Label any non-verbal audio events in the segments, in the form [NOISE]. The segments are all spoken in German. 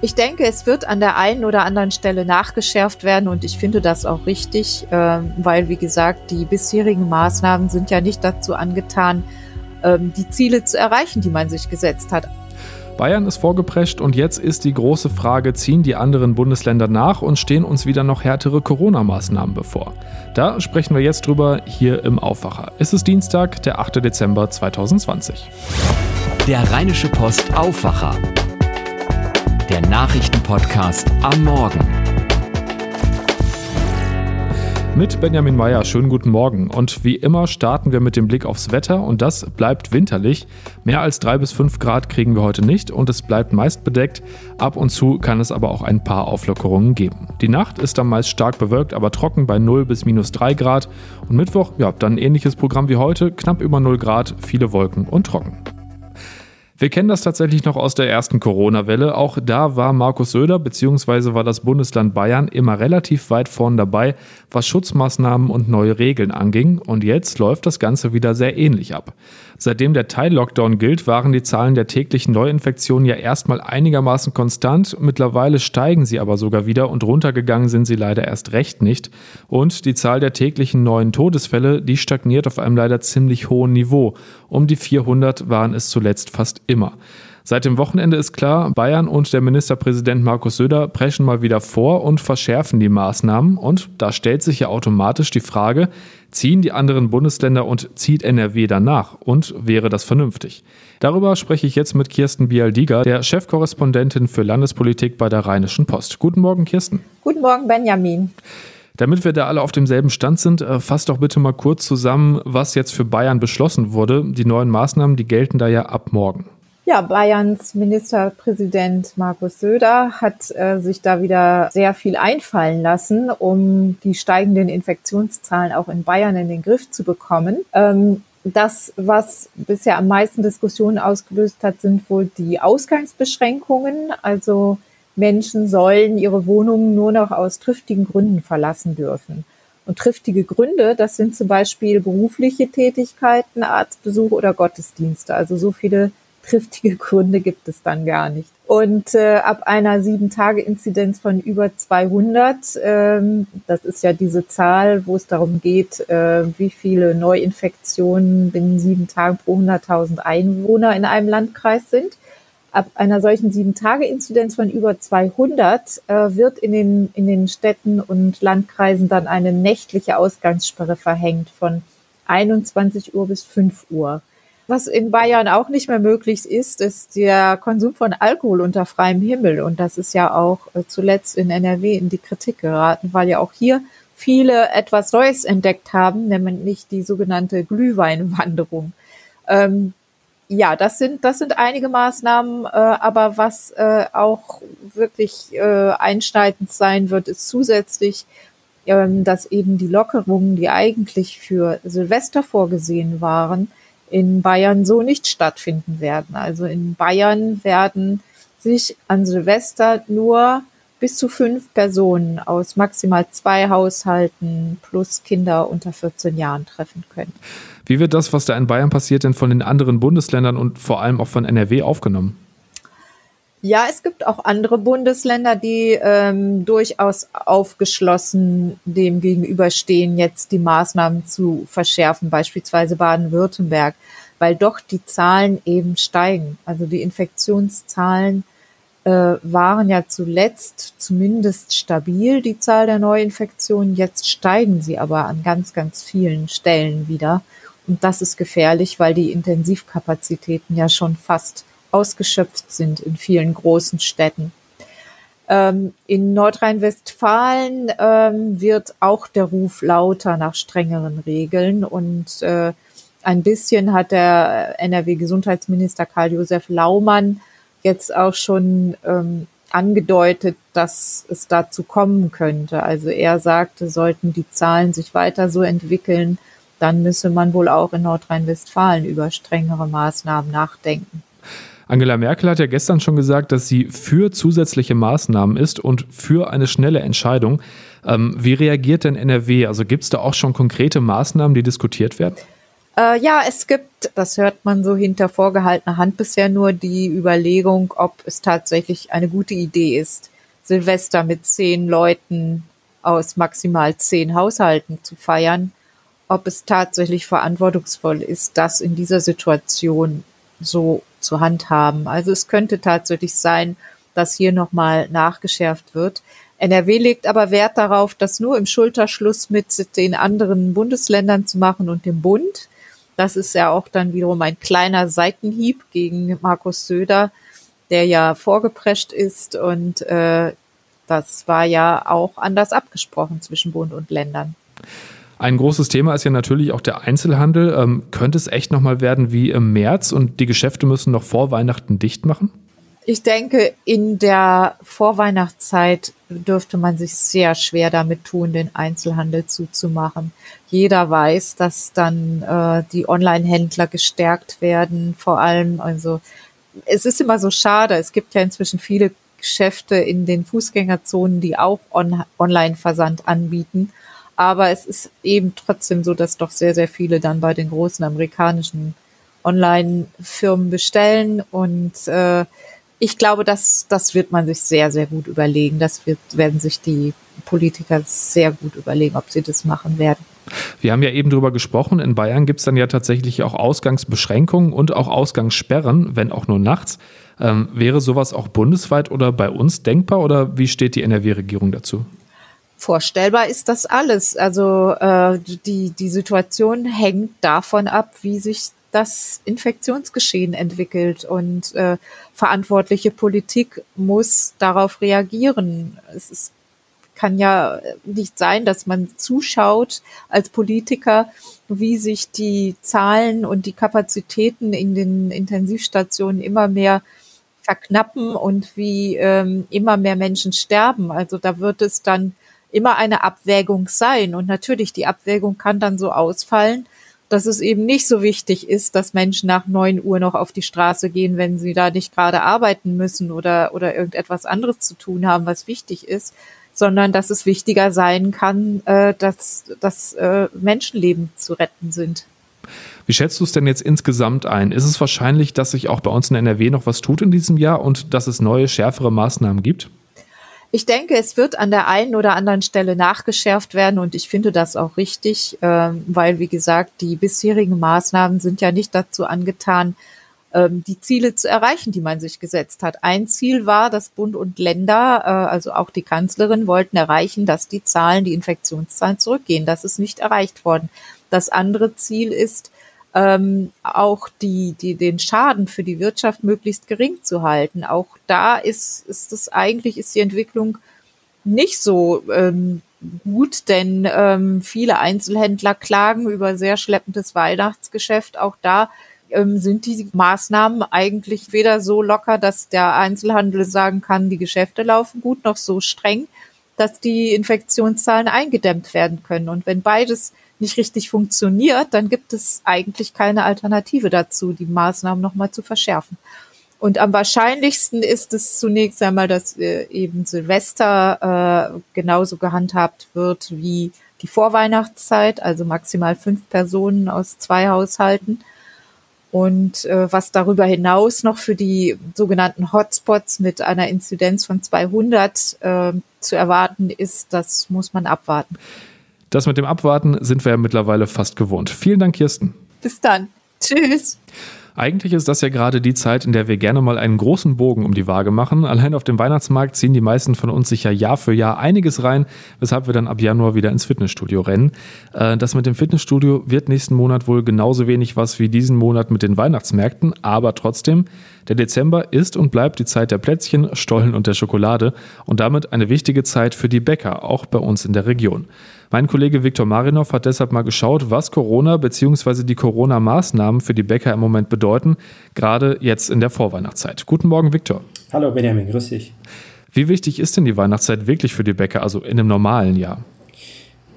Ich denke, es wird an der einen oder anderen Stelle nachgeschärft werden und ich finde das auch richtig, ähm, weil, wie gesagt, die bisherigen Maßnahmen sind ja nicht dazu angetan, ähm, die Ziele zu erreichen, die man sich gesetzt hat. Bayern ist vorgeprescht und jetzt ist die große Frage, ziehen die anderen Bundesländer nach und stehen uns wieder noch härtere Corona-Maßnahmen bevor? Da sprechen wir jetzt drüber hier im Aufwacher. Es ist Dienstag, der 8. Dezember 2020. Der Rheinische Post Aufwacher der Nachrichtenpodcast am Morgen. Mit Benjamin Meyer, schönen guten Morgen. Und wie immer starten wir mit dem Blick aufs Wetter und das bleibt winterlich. Mehr als drei bis fünf Grad kriegen wir heute nicht und es bleibt meist bedeckt. Ab und zu kann es aber auch ein paar Auflockerungen geben. Die Nacht ist dann meist stark bewölkt, aber trocken bei 0 bis minus 3 Grad. Und Mittwoch, ja, dann ein ähnliches Programm wie heute, knapp über 0 Grad, viele Wolken und trocken. Wir kennen das tatsächlich noch aus der ersten Corona-Welle. Auch da war Markus Söder bzw. war das Bundesland Bayern immer relativ weit vorn dabei, was Schutzmaßnahmen und neue Regeln anging. Und jetzt läuft das Ganze wieder sehr ähnlich ab. Seitdem der Teil-Lockdown gilt, waren die Zahlen der täglichen Neuinfektionen ja erstmal einigermaßen konstant. Mittlerweile steigen sie aber sogar wieder und runtergegangen sind sie leider erst recht nicht. Und die Zahl der täglichen neuen Todesfälle, die stagniert auf einem leider ziemlich hohen Niveau. Um die 400 waren es zuletzt fast immer. Seit dem Wochenende ist klar, Bayern und der Ministerpräsident Markus Söder preschen mal wieder vor und verschärfen die Maßnahmen. Und da stellt sich ja automatisch die Frage, ziehen die anderen Bundesländer und zieht NRW danach? Und wäre das vernünftig? Darüber spreche ich jetzt mit Kirsten Bialdiger, der Chefkorrespondentin für Landespolitik bei der Rheinischen Post. Guten Morgen, Kirsten. Guten Morgen, Benjamin. Damit wir da alle auf demselben Stand sind, äh, fass doch bitte mal kurz zusammen, was jetzt für Bayern beschlossen wurde. Die neuen Maßnahmen, die gelten da ja ab morgen. Ja, Bayerns Ministerpräsident Markus Söder hat äh, sich da wieder sehr viel einfallen lassen, um die steigenden Infektionszahlen auch in Bayern in den Griff zu bekommen. Ähm, das, was bisher am meisten Diskussionen ausgelöst hat, sind wohl die Ausgangsbeschränkungen. Also Menschen sollen ihre Wohnungen nur noch aus triftigen Gründen verlassen dürfen. Und triftige Gründe, das sind zum Beispiel berufliche Tätigkeiten, Arztbesuch oder Gottesdienste. Also so viele triftige Gründe gibt es dann gar nicht. Und äh, ab einer Sieben-Tage-Inzidenz von über 200, ähm, das ist ja diese Zahl, wo es darum geht, äh, wie viele Neuinfektionen binnen sieben Tagen pro 100.000 Einwohner in einem Landkreis sind. Ab einer solchen Sieben-Tage-Inzidenz von über 200 äh, wird in den, in den Städten und Landkreisen dann eine nächtliche Ausgangssperre verhängt von 21 Uhr bis 5 Uhr. Was in Bayern auch nicht mehr möglich ist, ist der Konsum von Alkohol unter freiem Himmel. Und das ist ja auch äh, zuletzt in NRW in die Kritik geraten, weil ja auch hier viele etwas Neues entdeckt haben, nämlich die sogenannte Glühweinwanderung. Ähm, ja, das sind, das sind einige Maßnahmen, äh, aber was äh, auch wirklich äh, einschneidend sein wird, ist zusätzlich, ähm, dass eben die Lockerungen, die eigentlich für Silvester vorgesehen waren, in Bayern so nicht stattfinden werden. Also in Bayern werden sich an Silvester nur bis zu fünf Personen aus maximal zwei Haushalten plus Kinder unter 14 Jahren treffen können. Wie wird das, was da in Bayern passiert, denn von den anderen Bundesländern und vor allem auch von NRW aufgenommen? Ja, es gibt auch andere Bundesländer, die ähm, durchaus aufgeschlossen dem gegenüberstehen, jetzt die Maßnahmen zu verschärfen, beispielsweise Baden-Württemberg, weil doch die Zahlen eben steigen. Also die Infektionszahlen äh, waren ja zuletzt zumindest stabil, die Zahl der Neuinfektionen. Jetzt steigen sie aber an ganz, ganz vielen Stellen wieder. Und das ist gefährlich, weil die Intensivkapazitäten ja schon fast ausgeschöpft sind in vielen großen Städten. Ähm, in Nordrhein-Westfalen ähm, wird auch der Ruf lauter nach strengeren Regeln und äh, ein bisschen hat der NRW-Gesundheitsminister Karl-Josef Laumann jetzt auch schon ähm, angedeutet, dass es dazu kommen könnte. Also er sagte, sollten die Zahlen sich weiter so entwickeln, dann müsse man wohl auch in Nordrhein-Westfalen über strengere Maßnahmen nachdenken. Angela Merkel hat ja gestern schon gesagt, dass sie für zusätzliche Maßnahmen ist und für eine schnelle Entscheidung. Ähm, wie reagiert denn NRW? Also gibt es da auch schon konkrete Maßnahmen, die diskutiert werden? Äh, ja, es gibt, das hört man so hinter vorgehaltener Hand bisher nur, die Überlegung, ob es tatsächlich eine gute Idee ist, Silvester mit zehn Leuten aus maximal zehn Haushalten zu feiern, ob es tatsächlich verantwortungsvoll ist, das in dieser Situation so zu handhaben. Also es könnte tatsächlich sein, dass hier nochmal nachgeschärft wird. NRW legt aber Wert darauf, das nur im Schulterschluss mit den anderen Bundesländern zu machen und dem Bund. Das ist ja auch dann wiederum ein kleiner Seitenhieb gegen Markus Söder, der ja vorgeprescht ist und äh, das war ja auch anders abgesprochen zwischen Bund und Ländern. Ein großes Thema ist ja natürlich auch der Einzelhandel. Ähm, könnte es echt nochmal werden wie im März und die Geschäfte müssen noch vor Weihnachten dicht machen? Ich denke, in der Vorweihnachtszeit dürfte man sich sehr schwer damit tun, den Einzelhandel zuzumachen. Jeder weiß, dass dann äh, die Online-Händler gestärkt werden, vor allem. Also es ist immer so schade. Es gibt ja inzwischen viele Geschäfte in den Fußgängerzonen, die auch on Online-Versand anbieten. Aber es ist eben trotzdem so, dass doch sehr, sehr viele dann bei den großen amerikanischen Online-Firmen bestellen und äh, ich glaube, das, das wird man sich sehr, sehr gut überlegen. Das wird, werden sich die Politiker sehr gut überlegen, ob sie das machen werden. Wir haben ja eben darüber gesprochen, in Bayern gibt es dann ja tatsächlich auch Ausgangsbeschränkungen und auch Ausgangssperren, wenn auch nur nachts. Ähm, wäre sowas auch bundesweit oder bei uns denkbar oder wie steht die NRW-Regierung dazu? Vorstellbar ist das alles. Also äh, die, die Situation hängt davon ab, wie sich das Infektionsgeschehen entwickelt und äh, verantwortliche Politik muss darauf reagieren. Es ist, kann ja nicht sein, dass man zuschaut als Politiker, wie sich die Zahlen und die Kapazitäten in den Intensivstationen immer mehr verknappen und wie ähm, immer mehr Menschen sterben. Also da wird es dann immer eine Abwägung sein. Und natürlich, die Abwägung kann dann so ausfallen, dass es eben nicht so wichtig ist, dass Menschen nach neun Uhr noch auf die Straße gehen, wenn sie da nicht gerade arbeiten müssen oder, oder irgendetwas anderes zu tun haben, was wichtig ist, sondern dass es wichtiger sein kann, äh, dass, dass äh, Menschenleben zu retten sind. Wie schätzt du es denn jetzt insgesamt ein? Ist es wahrscheinlich, dass sich auch bei uns in NRW noch was tut in diesem Jahr und dass es neue, schärfere Maßnahmen gibt? Ich denke, es wird an der einen oder anderen Stelle nachgeschärft werden und ich finde das auch richtig, ähm, weil, wie gesagt, die bisherigen Maßnahmen sind ja nicht dazu angetan, ähm, die Ziele zu erreichen, die man sich gesetzt hat. Ein Ziel war, dass Bund und Länder, äh, also auch die Kanzlerin, wollten erreichen, dass die Zahlen, die Infektionszahlen zurückgehen. Das ist nicht erreicht worden. Das andere Ziel ist, ähm, auch die, die, den Schaden für die Wirtschaft möglichst gering zu halten. Auch da ist, ist es eigentlich, ist die Entwicklung nicht so ähm, gut, denn ähm, viele Einzelhändler klagen über sehr schleppendes Weihnachtsgeschäft. Auch da ähm, sind die Maßnahmen eigentlich weder so locker, dass der Einzelhandel sagen kann, die Geschäfte laufen gut, noch so streng, dass die Infektionszahlen eingedämmt werden können. Und wenn beides nicht richtig funktioniert, dann gibt es eigentlich keine Alternative dazu, die Maßnahmen nochmal zu verschärfen. Und am wahrscheinlichsten ist es zunächst einmal, dass eben Silvester äh, genauso gehandhabt wird wie die Vorweihnachtszeit, also maximal fünf Personen aus zwei Haushalten. Und äh, was darüber hinaus noch für die sogenannten Hotspots mit einer Inzidenz von 200 äh, zu erwarten ist, das muss man abwarten. Das mit dem Abwarten sind wir ja mittlerweile fast gewohnt. Vielen Dank, Kirsten. Bis dann. Tschüss. Eigentlich ist das ja gerade die Zeit, in der wir gerne mal einen großen Bogen um die Waage machen. Allein auf dem Weihnachtsmarkt ziehen die meisten von uns sich ja Jahr für Jahr einiges rein, weshalb wir dann ab Januar wieder ins Fitnessstudio rennen. Äh, das mit dem Fitnessstudio wird nächsten Monat wohl genauso wenig was wie diesen Monat mit den Weihnachtsmärkten, aber trotzdem, der Dezember ist und bleibt die Zeit der Plätzchen, Stollen und der Schokolade und damit eine wichtige Zeit für die Bäcker, auch bei uns in der Region. Mein Kollege Viktor Marinov hat deshalb mal geschaut, was Corona bzw. die Corona-Maßnahmen für die Bäcker im Moment bedeuten, gerade jetzt in der Vorweihnachtszeit. Guten Morgen, Viktor. Hallo Benjamin, grüß dich. Wie wichtig ist denn die Weihnachtszeit wirklich für die Bäcker, also in einem normalen Jahr?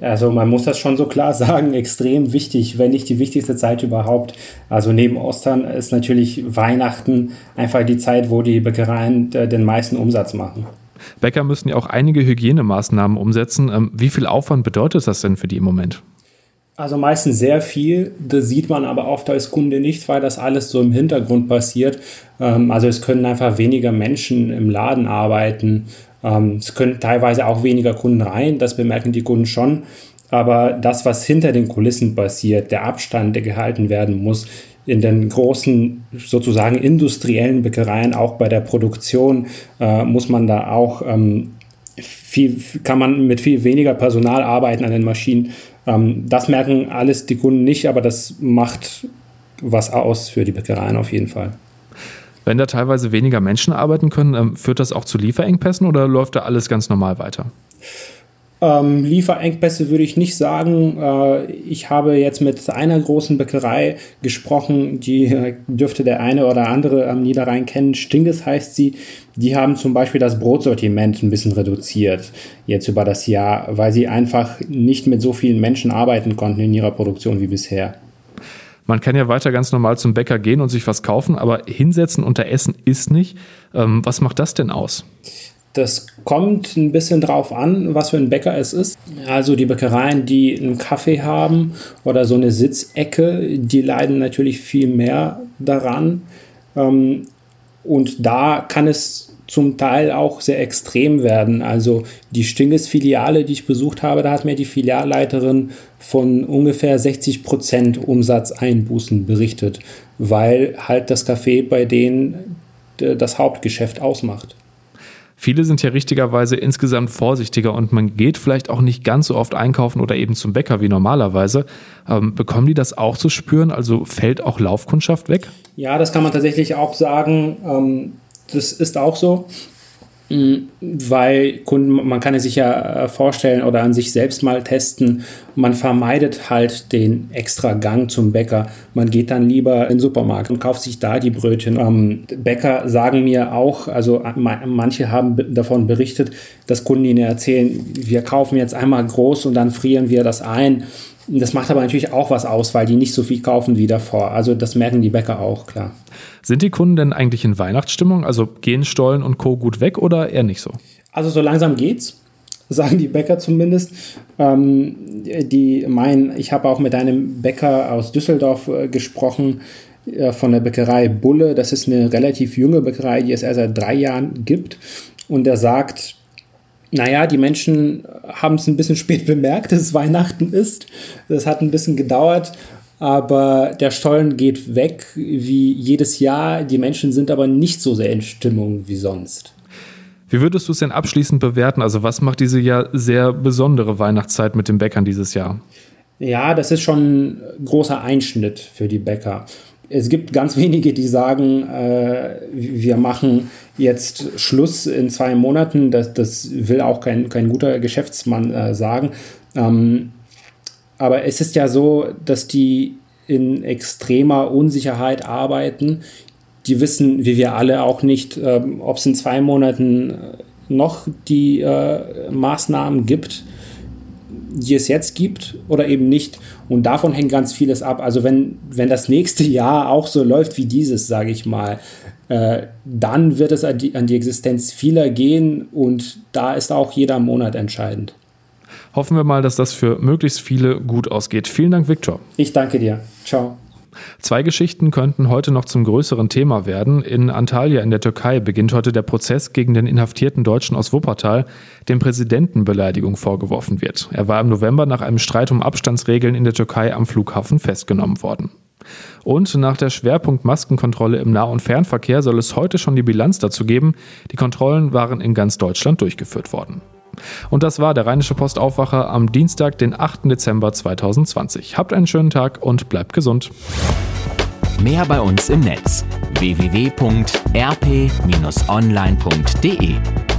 Also man muss das schon so klar [LAUGHS] sagen, extrem wichtig, wenn nicht die wichtigste Zeit überhaupt. Also neben Ostern ist natürlich Weihnachten einfach die Zeit, wo die Bäckereien äh, den meisten Umsatz machen. Bäcker müssen ja auch einige Hygienemaßnahmen umsetzen. Ähm, wie viel Aufwand bedeutet das denn für die im Moment? Also meistens sehr viel. Das sieht man aber oft als Kunde nicht, weil das alles so im Hintergrund passiert. Ähm, also es können einfach weniger Menschen im Laden arbeiten. Ähm, es können teilweise auch weniger Kunden rein. Das bemerken die Kunden schon. Aber das, was hinter den Kulissen passiert, der Abstand, der gehalten werden muss, in den großen sozusagen industriellen Bäckereien, auch bei der Produktion, äh, muss man da auch ähm, viel, kann man mit viel weniger Personal arbeiten an den Maschinen. Ähm, das merken alles die Kunden nicht, aber das macht was aus für die Bäckereien auf jeden Fall. Wenn da teilweise weniger Menschen arbeiten können, ähm, führt das auch zu Lieferengpässen oder läuft da alles ganz normal weiter? Ähm, Lieferengpässe würde ich nicht sagen. Äh, ich habe jetzt mit einer großen Bäckerei gesprochen, die äh, dürfte der eine oder andere am Niederrhein kennen. Stinges heißt sie. Die haben zum Beispiel das Brotsortiment ein bisschen reduziert jetzt über das Jahr, weil sie einfach nicht mit so vielen Menschen arbeiten konnten in ihrer Produktion wie bisher. Man kann ja weiter ganz normal zum Bäcker gehen und sich was kaufen, aber hinsetzen unter Essen ist nicht. Ähm, was macht das denn aus? Das kommt ein bisschen drauf an, was für ein Bäcker es ist. Also die Bäckereien, die einen Kaffee haben oder so eine Sitzecke, die leiden natürlich viel mehr daran. Ähm, und da kann es zum Teil auch sehr extrem werden. Also die Stinges-Filiale, die ich besucht habe, da hat mir die Filialleiterin von ungefähr 60 Prozent Umsatzeinbußen berichtet, weil halt das Café bei denen das Hauptgeschäft ausmacht. Viele sind ja richtigerweise insgesamt vorsichtiger und man geht vielleicht auch nicht ganz so oft einkaufen oder eben zum Bäcker wie normalerweise. Ähm, bekommen die das auch zu spüren? Also fällt auch Laufkundschaft weg? Ja, das kann man tatsächlich auch sagen. Ähm, das ist auch so. Weil Kunden, man kann es sich ja äh, vorstellen oder an sich selbst mal testen, man vermeidet halt den extra Gang zum Bäcker. Man geht dann lieber in den Supermarkt und kauft sich da die Brötchen. Ähm, Bäcker sagen mir auch, also äh, manche haben davon berichtet, dass Kunden ihnen erzählen, wir kaufen jetzt einmal groß und dann frieren wir das ein. Das macht aber natürlich auch was aus, weil die nicht so viel kaufen wie davor. Also das merken die Bäcker auch, klar. Sind die Kunden denn eigentlich in Weihnachtsstimmung? Also gehen Stollen und Co. gut weg oder eher nicht so? Also so langsam geht's, [LAUGHS] sagen die Bäcker zumindest. Ähm, die meinen, ich habe auch mit einem Bäcker aus Düsseldorf äh, gesprochen, äh, von der Bäckerei Bulle. Das ist eine relativ junge Bäckerei, die es erst seit drei Jahren gibt. Und er sagt, naja, die Menschen haben es ein bisschen spät bemerkt, [LAUGHS] dass es Weihnachten ist. Das hat ein bisschen gedauert, aber der Stollen geht weg wie jedes Jahr. Die Menschen sind aber nicht so sehr in Stimmung wie sonst. Wie würdest du es denn abschließend bewerten? Also was macht diese ja sehr besondere Weihnachtszeit mit den Bäckern dieses Jahr? Ja, das ist schon ein großer Einschnitt für die Bäcker es gibt ganz wenige, die sagen, äh, wir machen jetzt Schluss in zwei Monaten. Das, das will auch kein, kein guter Geschäftsmann äh, sagen. Ähm, aber es ist ja so, dass die in extremer Unsicherheit arbeiten. Die wissen, wie wir alle auch nicht, äh, ob es in zwei Monaten noch die äh, Maßnahmen gibt die es jetzt gibt oder eben nicht. Und davon hängt ganz vieles ab. Also wenn, wenn das nächste [LAUGHS] Jahr auch so läuft wie dieses, sage ich mal, äh, dann wird es an die, an die Existenz vieler gehen und da ist auch jeder Monat entscheidend. Hoffen wir mal, dass das für möglichst viele gut ausgeht. Vielen Dank, Viktor. Ich danke dir. Ciao. Zwei Geschichten könnten heute noch zum größeren Thema werden. In Antalya in der Türkei beginnt heute der Prozess gegen den inhaftierten Deutschen aus Wuppertal, dem Präsidentenbeleidigung vorgeworfen wird. Er war im November nach einem Streit um Abstandsregeln in der Türkei am Flughafen festgenommen worden. Und nach der Schwerpunkt Maskenkontrolle im Nah- und Fernverkehr soll es heute schon die Bilanz dazu geben. Die Kontrollen waren in ganz Deutschland durchgeführt worden. Und das war der Rheinische Postaufwacher am Dienstag, den 8. Dezember 2020. Habt einen schönen Tag und bleibt gesund. Mehr bei uns im Netz www.rp-online.de